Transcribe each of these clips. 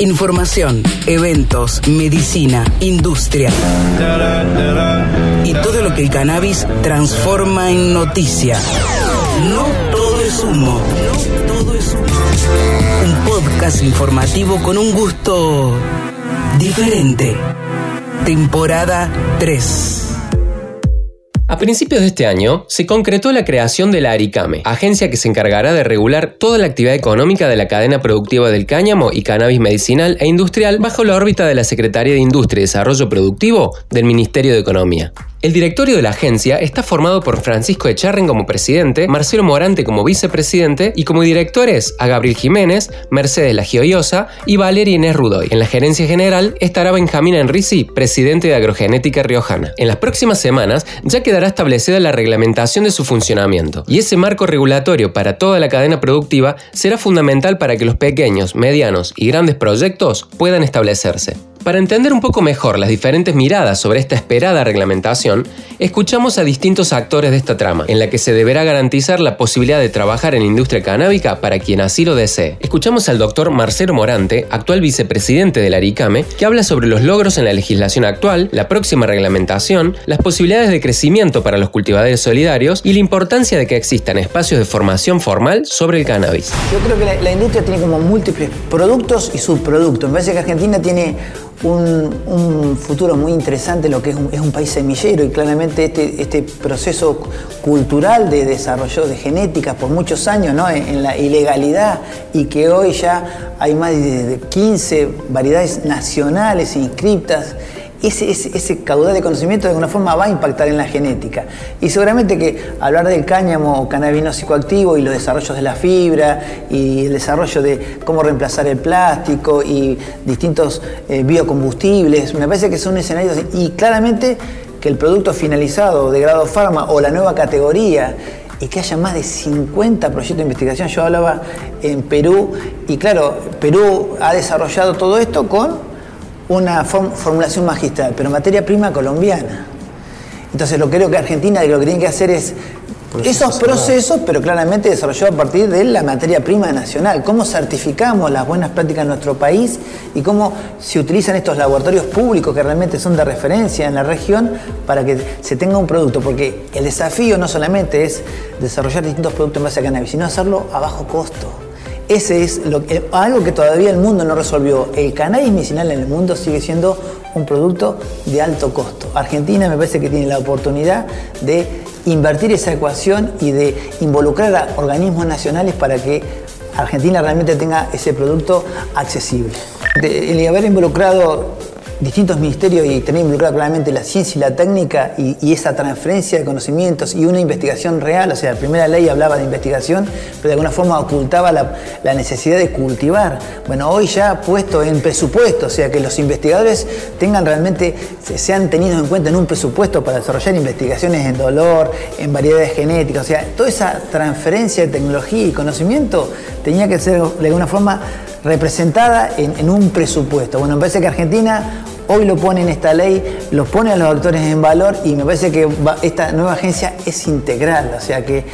Información, eventos, medicina, industria. Y todo lo que el cannabis transforma en noticia. No todo es humo. No todo es humo. Un podcast informativo con un gusto diferente. Temporada 3. A principios de este año, se concretó la creación de la ARICAME, agencia que se encargará de regular toda la actividad económica de la cadena productiva del cáñamo y cannabis medicinal e industrial bajo la órbita de la Secretaría de Industria y Desarrollo Productivo del Ministerio de Economía. El directorio de la agencia está formado por Francisco Echarren como presidente, Marcelo Morante como vicepresidente y como directores a Gabriel Jiménez, Mercedes Lagioiosa y Valeria Inés Rudoy. En la gerencia general estará Benjamín Enrisi, presidente de Agrogenética Riojana. En las próximas semanas ya quedará establecida la reglamentación de su funcionamiento y ese marco regulatorio para toda la cadena productiva será fundamental para que los pequeños, medianos y grandes proyectos puedan establecerse. Para entender un poco mejor las diferentes miradas sobre esta esperada reglamentación, escuchamos a distintos actores de esta trama, en la que se deberá garantizar la posibilidad de trabajar en la industria canábica para quien así lo desee. Escuchamos al doctor Marcelo Morante, actual vicepresidente del ARICAME, que habla sobre los logros en la legislación actual, la próxima reglamentación, las posibilidades de crecimiento para los cultivadores solidarios y la importancia de que existan espacios de formación formal sobre el cannabis. Yo creo que la, la industria tiene como múltiples productos y subproductos. Me parece que Argentina tiene un, futuro muy interesante, lo que es un, país semillero y claramente este, este, proceso cultural de desarrollo de genética por muchos años ¿no? en, la ilegalidad y que hoy ya hay más de 15 variedades nacionales inscriptas ese, caudal de conocimiento de alguna forma va a impactar en la genética. Y seguramente que hablar del cáñamo o cannabino psicoactivo y los desarrollos de la fibra y el desarrollo de cómo reemplazar el plástico y distintos eh, biocombustibles, me parece que son escenarios y claramente que el producto finalizado de grado farma o la nueva categoría y que haya más de 50 proyectos de investigación. Yo hablaba en Perú y claro, Perú ha desarrollado todo esto con una formulación magistral, pero materia prima colombiana. Entonces lo que creo que Argentina lo que tiene que hacer es esos procesos, pero claramente desarrollado a partir de la materia prima nacional. Cómo certificamos las buenas prácticas en nuestro país y cómo se utilizan estos laboratorios públicos que realmente son de referencia en la región para que se tenga un producto. Porque el desafío no solamente es desarrollar distintos productos en base a cannabis, sino hacerlo a bajo costo. Ese es algo que todavía el mundo no resolvió. El cannabis medicinal en el mundo sigue siendo un producto de alto costo. Argentina me parece que tiene la oportunidad de invertir esa ecuación y de involucrar a organismos nacionales para que Argentina realmente tenga ese producto accesible. El haber involucrado distintos ministerios y tener involucrada claramente la ciencia y la técnica y, esa transferencia de conocimientos y una investigación real, o sea, la primera ley hablaba de investigación, pero de alguna forma ocultaba la, necesidad de cultivar. Bueno, hoy ya puesto en presupuesto, o sea, que los investigadores tengan realmente, sean tenidos en cuenta en un presupuesto para desarrollar investigaciones en dolor, en variedades genéticas, o sea, toda esa transferencia de tecnología y conocimiento tenía que ser de alguna forma representada en, un presupuesto. Bueno, me parece que Argentina hoy lo pone en esta ley, lo pone a los actores en valor y me parece que esta nueva agencia es integral, o sea que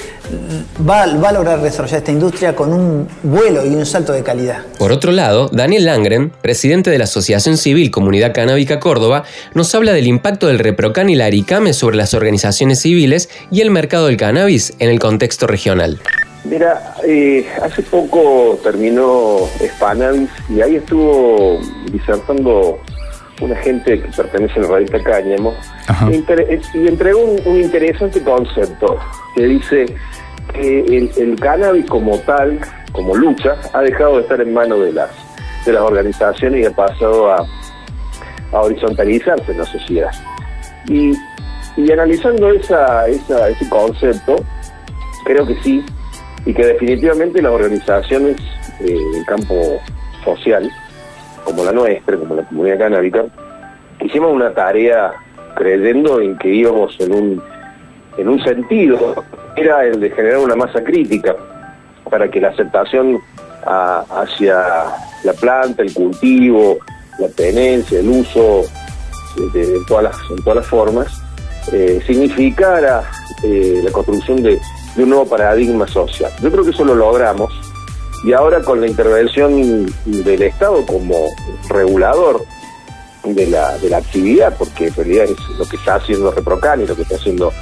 va, va, a lograr desarrollar esta industria con un vuelo y un salto de calidad. Por otro lado, Daniel Langren, presidente de la Asociación Civil Comunidad Canábica Córdoba, nos habla del impacto del Reprocan y la Aricame sobre las organizaciones civiles y el mercado del cannabis en el contexto regional. Mira, eh, hace poco terminó Spanavis y ahí estuvo disertando una gente que pertenece a la revista Cáñamo y entregó un, interesante concepto que dice que el, cannabis como tal, como lucha, ha dejado de estar en manos de las, de las organizaciones y ha pasado a, a horizontalizarse en la sociedad. Y, y analizando esa, esa, ese concepto, creo que sí, y que definitivamente las organizaciones eh, del campo social, como la nuestra, como la comunidad canábica, hicimos una tarea creyendo en que íbamos en un, en un sentido, era el de generar una masa crítica para que la aceptación hacia la planta, el cultivo, la tenencia, el uso de, todas, las, en todas las formas, eh, significara eh, la construcción de un nuevo paradigma social. Yo creo que eso lo logramos y ahora con la intervención del Estado como regulador de la, de la actividad, porque en realidad es lo que está haciendo Reprocan y lo que está haciendo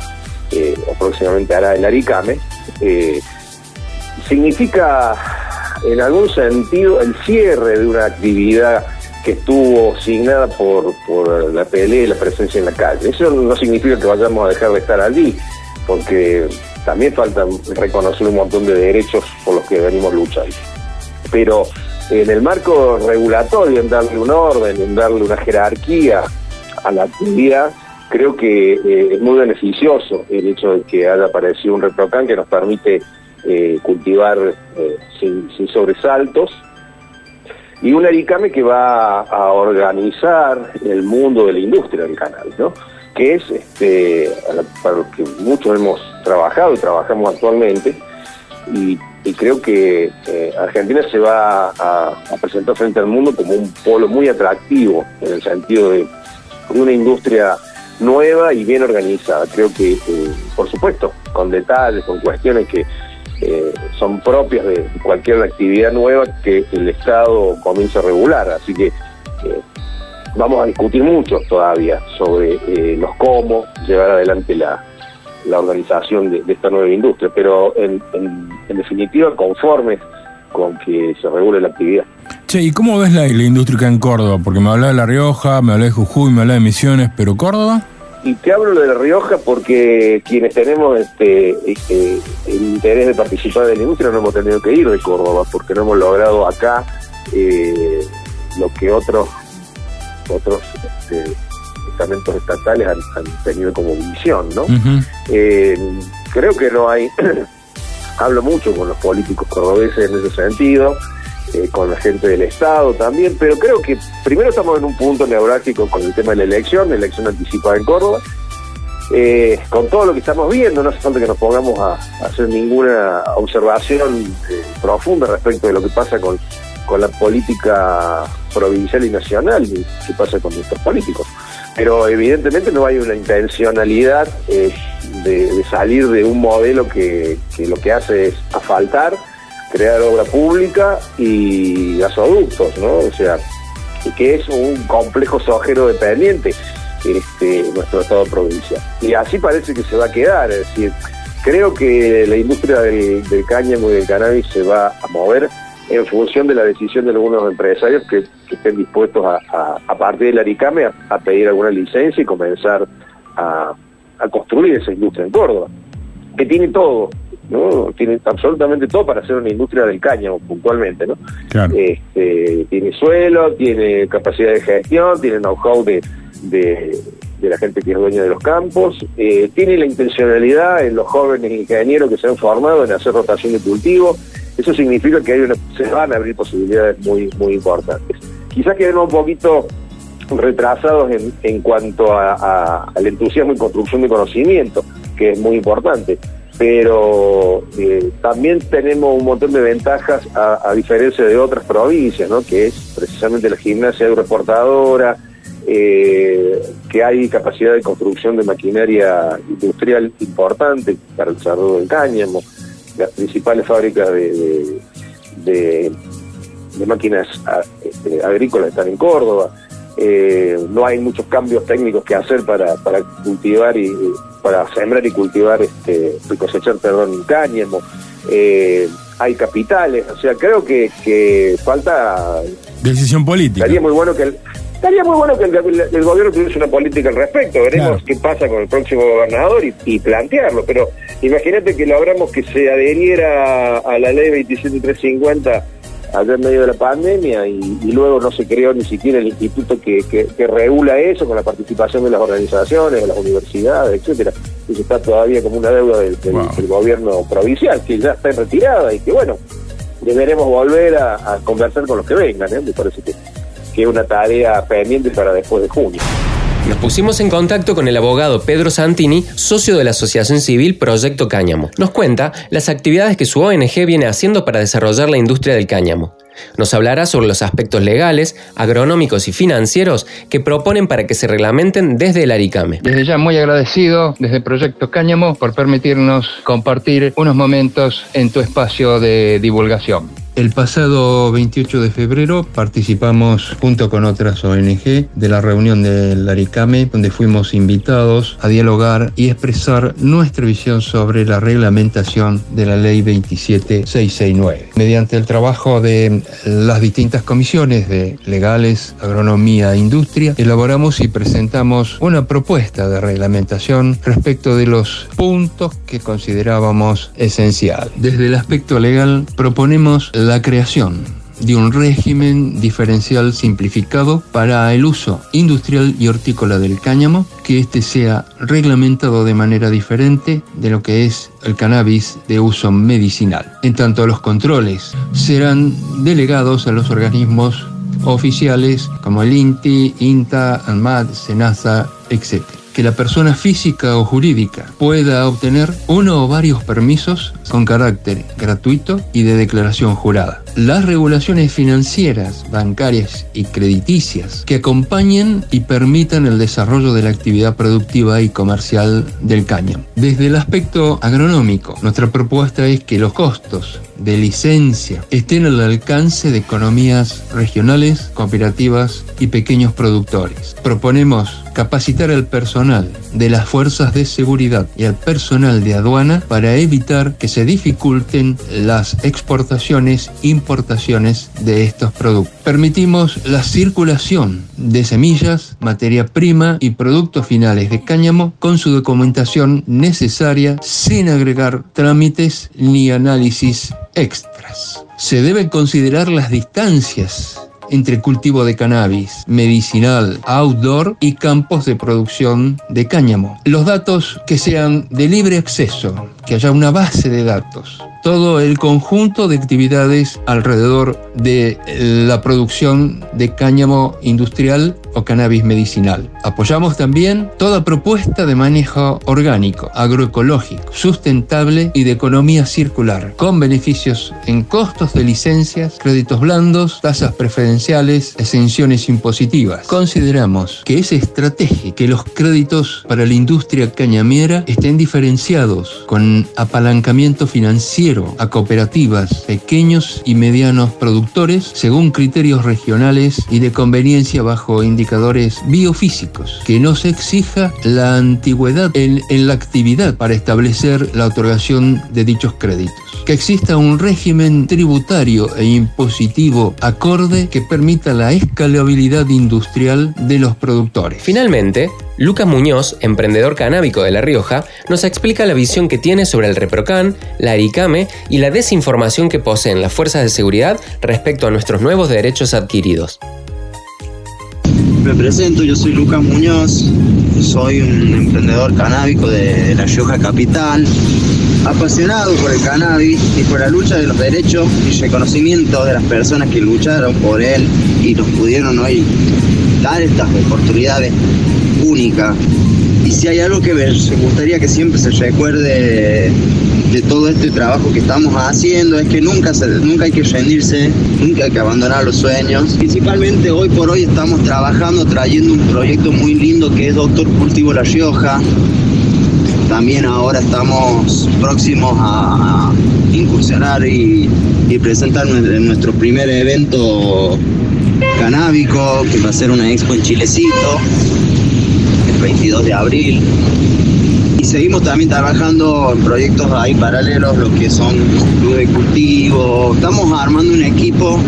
eh, o próximamente hará el Aricame, eh, significa en algún sentido el cierre de una actividad que estuvo signada por, por la pelea y la presencia en la calle. Eso no significa que vayamos a dejar de estar allí, porque también falta reconocer un montón de derechos por los que venimos luchando. Pero en el marco regulatorio, en darle un orden, en darle una jerarquía a la actividad, creo que eh, es muy beneficioso el hecho de que haya aparecido un reprocan que nos permite eh, cultivar eh, sin, sobresaltos y un Aricame que va a organizar el mundo de la industria del canal, ¿no? que es este, para lo que muchos hemos trabajado y trabajamos actualmente, y, creo que Argentina se va a, presentar frente al mundo como un polo muy atractivo en el sentido de una industria nueva y bien organizada. Creo que, eh, por supuesto, con detalles, con cuestiones que eh, son propias de cualquier actividad nueva que el Estado comienza a regular. Así que eh, vamos a discutir mucho todavía sobre los cómo llevar adelante la, la organización de, esta nueva industria, pero en, en, definitiva conformes con que se regule la actividad. Che, ¿y cómo ves la, la industria en Córdoba? Porque me habla de La Rioja, me habla de Jujuy, me habla de Misiones, pero Córdoba. Y te hablo de La Rioja porque quienes tenemos este, este, el interés de participar de la industria no hemos tenido que ir de Córdoba porque no hemos logrado acá eh, lo que otros otros este, estamentos estatales han, tenido como visión, ¿no? Eh, creo que no hay, hablo mucho con los políticos cordobeses en ese sentido, eh, con la gente del Estado también, pero creo que primero estamos en un punto neurálgico con el tema de la elección, la elección anticipada en Córdoba, eh, con todo lo que estamos viendo, no hace falta que nos pongamos a, hacer ninguna observación eh, profunda respecto de lo que pasa con, con la política provincial y nacional y qué pasa con nuestros políticos. Pero evidentemente no hay una intencionalidad de, de, salir de un modelo que, lo que hace es asfaltar crear obra pública y gasoductos, ¿no? O sea, que es un complejo sojero dependiente este, nuestro estado provincial. Y así parece que se va a quedar, es decir, creo que la industria del, cáñamo y del cannabis se va a mover en función de la decisión de algunos empresarios que, estén dispuestos a, a, partir del Aricame a, pedir alguna licencia y comenzar a, a construir esa industria en Córdoba, que tiene todo, ¿no? Tiene absolutamente todo para ser una industria del cáñamo, puntualmente, ¿no? Este, tiene suelo, tiene capacidad de gestión, tiene know-how de, de, la gente que es dueña de los campos, eh, tiene la intencionalidad en los jóvenes ingenieros que se han formado en hacer rotación de cultivo, eso significa que se van a abrir posibilidades muy, muy importantes. Quizás quedemos un poquito retrasados en, en cuanto a, al entusiasmo y construcción de conocimiento, que es muy importante pero eh, también tenemos un montón de ventajas a, diferencia de otras provincias, ¿no? que es precisamente la gimnasia agroexportadora, eh, que hay capacidad de construcción de maquinaria industrial importante para el desarrollo del cáñamo, las principales fábricas de, de, máquinas este, agrícolas están en Córdoba, eh, no hay muchos cambios técnicos que hacer para, para cultivar y para sembrar y cultivar este y cosechar perdón cáñamo. Eh, hay capitales o sea creo que, que falta decisión política. Estaría muy bueno que el, estaría muy bueno que el, gobierno tuviese una política al respecto veremos qué pasa con el próximo gobernador y, plantearlo pero imagínate que logramos que se adheriera a la ley 27350 allá en medio de la pandemia y, luego no se creó ni siquiera el instituto que, que, regula eso con la participación de las organizaciones, de las universidades, etcétera. Eso está todavía como una deuda del, gobierno provincial, que ya está en retirada y que bueno, deberemos volver a, conversar con los que vengan, ¿eh? me parece que, que es una tarea pendiente para después de junio. Nos pusimos en contacto con el abogado Pedro Santini, socio de la Asociación Civil Proyecto Cáñamo. Nos cuenta las actividades que su ONG viene haciendo para desarrollar la industria del cáñamo. Nos hablará sobre los aspectos legales, agronómicos y financieros que proponen para que se reglamenten desde el Aricame. Desde ya muy agradecido desde Proyecto Cáñamo por permitirnos compartir unos momentos en tu espacio de divulgación. El pasado 28 de febrero participamos junto con otras ONG de la reunión del ARICAME, donde fuimos invitados a dialogar y expresar nuestra visión sobre la reglamentación de la Ley 27669. Mediante el trabajo de las distintas comisiones de legales, agronomía e industria, elaboramos y presentamos una propuesta de reglamentación respecto de los puntos que considerábamos esencial. Desde el aspecto legal proponemos la creación de un régimen diferencial simplificado para el uso industrial y hortícola del cáñamo, que éste sea reglamentado de manera diferente de lo que es el cannabis de uso medicinal. En tanto, los controles serán delegados a los organismos oficiales como el INTI, INTA, ANMAT, SENASA, etc que la persona física o jurídica pueda obtener uno o varios permisos con carácter gratuito y de declaración jurada. Las regulaciones financieras, bancarias y crediticias que acompañen y permitan el desarrollo de la actividad productiva y comercial del cáñamo. Desde el aspecto agronómico, nuestra propuesta es que los costos de licencia estén al alcance de economías regionales, cooperativas y pequeños productores. Proponemos capacitar al personal de las fuerzas de seguridad y al personal de aduana para evitar que se dificulten las exportaciones, importaciones de estos productos. Permitimos la circulación de semillas, materia prima y productos finales de cáñamo con su documentación necesaria sin agregar trámites ni análisis extras. Se deben considerar las distancias entre cultivo de cannabis, medicinal, outdoor y campos de producción de cáñamo. Los datos que sean de libre acceso, que haya una base de datos todo el conjunto de actividades alrededor de la producción de cáñamo industrial o cannabis medicinal. Apoyamos también toda propuesta de manejo orgánico, agroecológico, sustentable y de economía circular, con beneficios en costos de licencias, créditos blandos, tasas preferenciales, exenciones impositivas. Consideramos que es estratégico que los créditos para la industria cañamiera estén diferenciados con apalancamiento financiero a cooperativas, pequeños y medianos productores según criterios regionales y de conveniencia bajo indicadores biofísicos, que no se exija la antigüedad en, en la actividad para establecer la otorgación de dichos créditos, que exista un régimen tributario e impositivo acorde que permita la escalabilidad industrial de los productores. Finalmente, Lucas Muñoz, emprendedor canábico de La Rioja, nos explica la visión que tiene sobre el Reprocan, la Aricame y la desinformación que poseen las fuerzas de seguridad respecto a nuestros nuevos derechos adquiridos. Me presento, yo soy Lucas Muñoz, soy un emprendedor canábico de La Rioja Capital, apasionado por el cannabis y por la lucha de los derechos y reconocimiento de las personas que lucharon por él y nos pudieron hoy dar estas oportunidades única. Y si hay algo que me gustaría que siempre se recuerde de todo este trabajo que estamos haciendo es que nunca, nunca hay que rendirse, nunca hay que abandonar los sueños. Principalmente hoy por hoy estamos trabajando, trayendo un proyecto muy lindo que es Doctor Cultivo La Rioja. También ahora estamos próximos a, incursionar y, presentar nuestro primer evento canábico, que va a ser una expo en Chilecito 22 de abril. Y seguimos también trabajando en proyectos ahí paralelos, lo que son club de cultivo. Estamos armando un equipo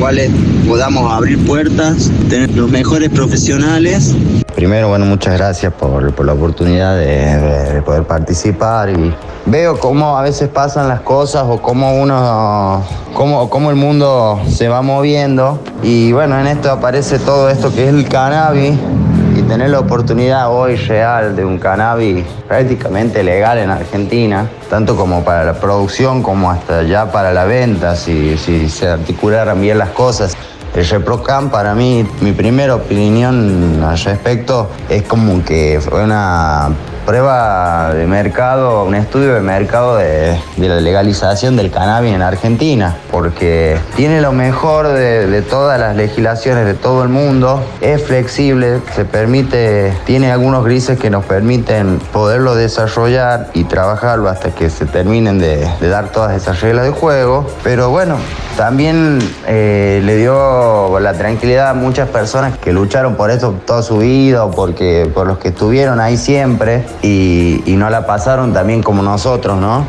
cuales podamos abrir puertas, tener los mejores profesionales. Primero, bueno, muchas gracias por, por la oportunidad de, de, poder participar y veo cómo a veces pasan las cosas o cómo uno, cómo, cómo el mundo se va moviendo y bueno, en esto aparece todo esto que es el cannabis tener la oportunidad hoy real de un cannabis prácticamente legal en Argentina, tanto como para la producción como hasta ya para la venta, si, si se articularan bien las cosas. El ReproCam para mí, mi primera opinión al respecto es como que fue una prueba de mercado, un estudio de mercado de, la legalización del cannabis en Argentina, porque tiene lo mejor de, todas las legislaciones de todo el mundo, es flexible, se permite, tiene algunos grises que nos permiten poderlo desarrollar y trabajarlo hasta que se terminen de, dar todas esas reglas de juego, pero bueno, también eh, le dio la tranquilidad a muchas personas que lucharon por esto toda su vida o porque, por los que estuvieron ahí siempre y, no la pasaron también como nosotros, ¿no?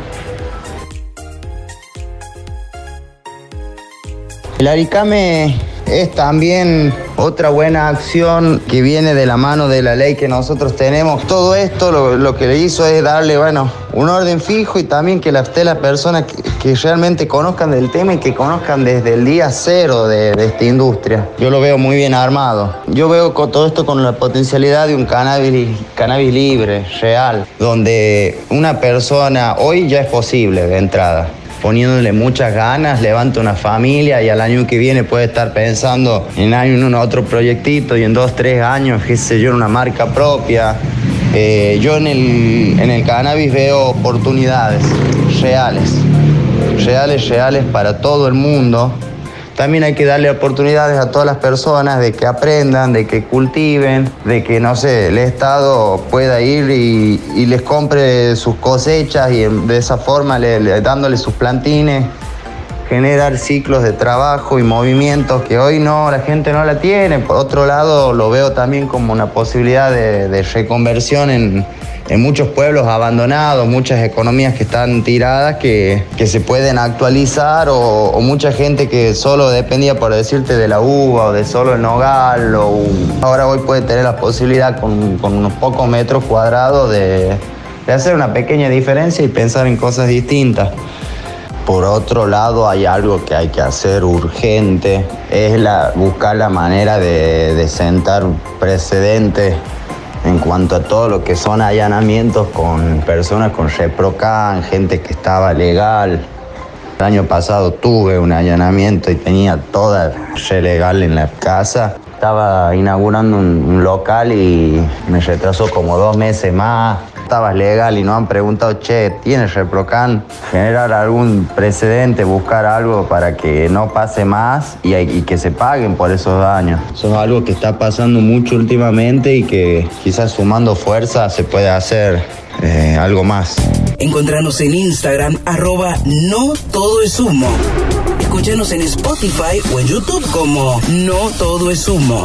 El Aricame es también otra buena acción que viene de la mano de la ley que nosotros tenemos. Todo esto lo, que le hizo es darle, bueno, un orden fijo y también que las, las personas que, realmente conozcan del tema y que conozcan desde el día cero de, esta industria. Yo lo veo muy bien armado. Yo veo todo esto con la potencialidad de un cannabis, cannabis libre, real, donde una persona, hoy ya es posible de entrada, poniéndole muchas ganas, levanta una familia y al año que viene puede estar pensando en un otro proyectito y en dos, tres años, qué sé yo, una marca propia. Eh, yo en el, en el cannabis veo oportunidades reales, reales, reales para todo el mundo también hay que darle oportunidades a todas las personas de que aprendan, de que cultiven, de que, no sé, el Estado pueda ir y, les compre sus cosechas y de esa forma le, dándole sus plantines generar ciclos de trabajo y movimientos que hoy no, la gente no la tiene. Por otro lado, lo veo también como una posibilidad de reconversión en, en muchos pueblos abandonados, muchas economías que están tiradas que, se pueden actualizar o, mucha gente que solo dependía, por decirte, de la uva o de solo el nogal. Ahora hoy puede tener la posibilidad con, unos pocos metros cuadrados de, hacer una pequeña diferencia y pensar en cosas distintas. Por otro lado, hay algo que hay que hacer urgente, es la, buscar la manera de, de sentar precedentes en cuanto a todo lo que son allanamientos con personas con ReproCan, gente que estaba legal. El año pasado tuve un allanamiento y tenía toda re legal en la casa. Estaba inaugurando un local y me retrasó como dos meses más estabas legal y no han preguntado, che, ¿tienes Reprocan? Generar algún precedente, buscar algo para que no pase más y, que se paguen por esos daños. Eso es algo que está pasando mucho últimamente y que quizás sumando fuerza se puede hacer eh, algo más. Encontranos en Instagram, arroba no todo es humo. Escúchanos en Spotify o en YouTube como No todo es humo.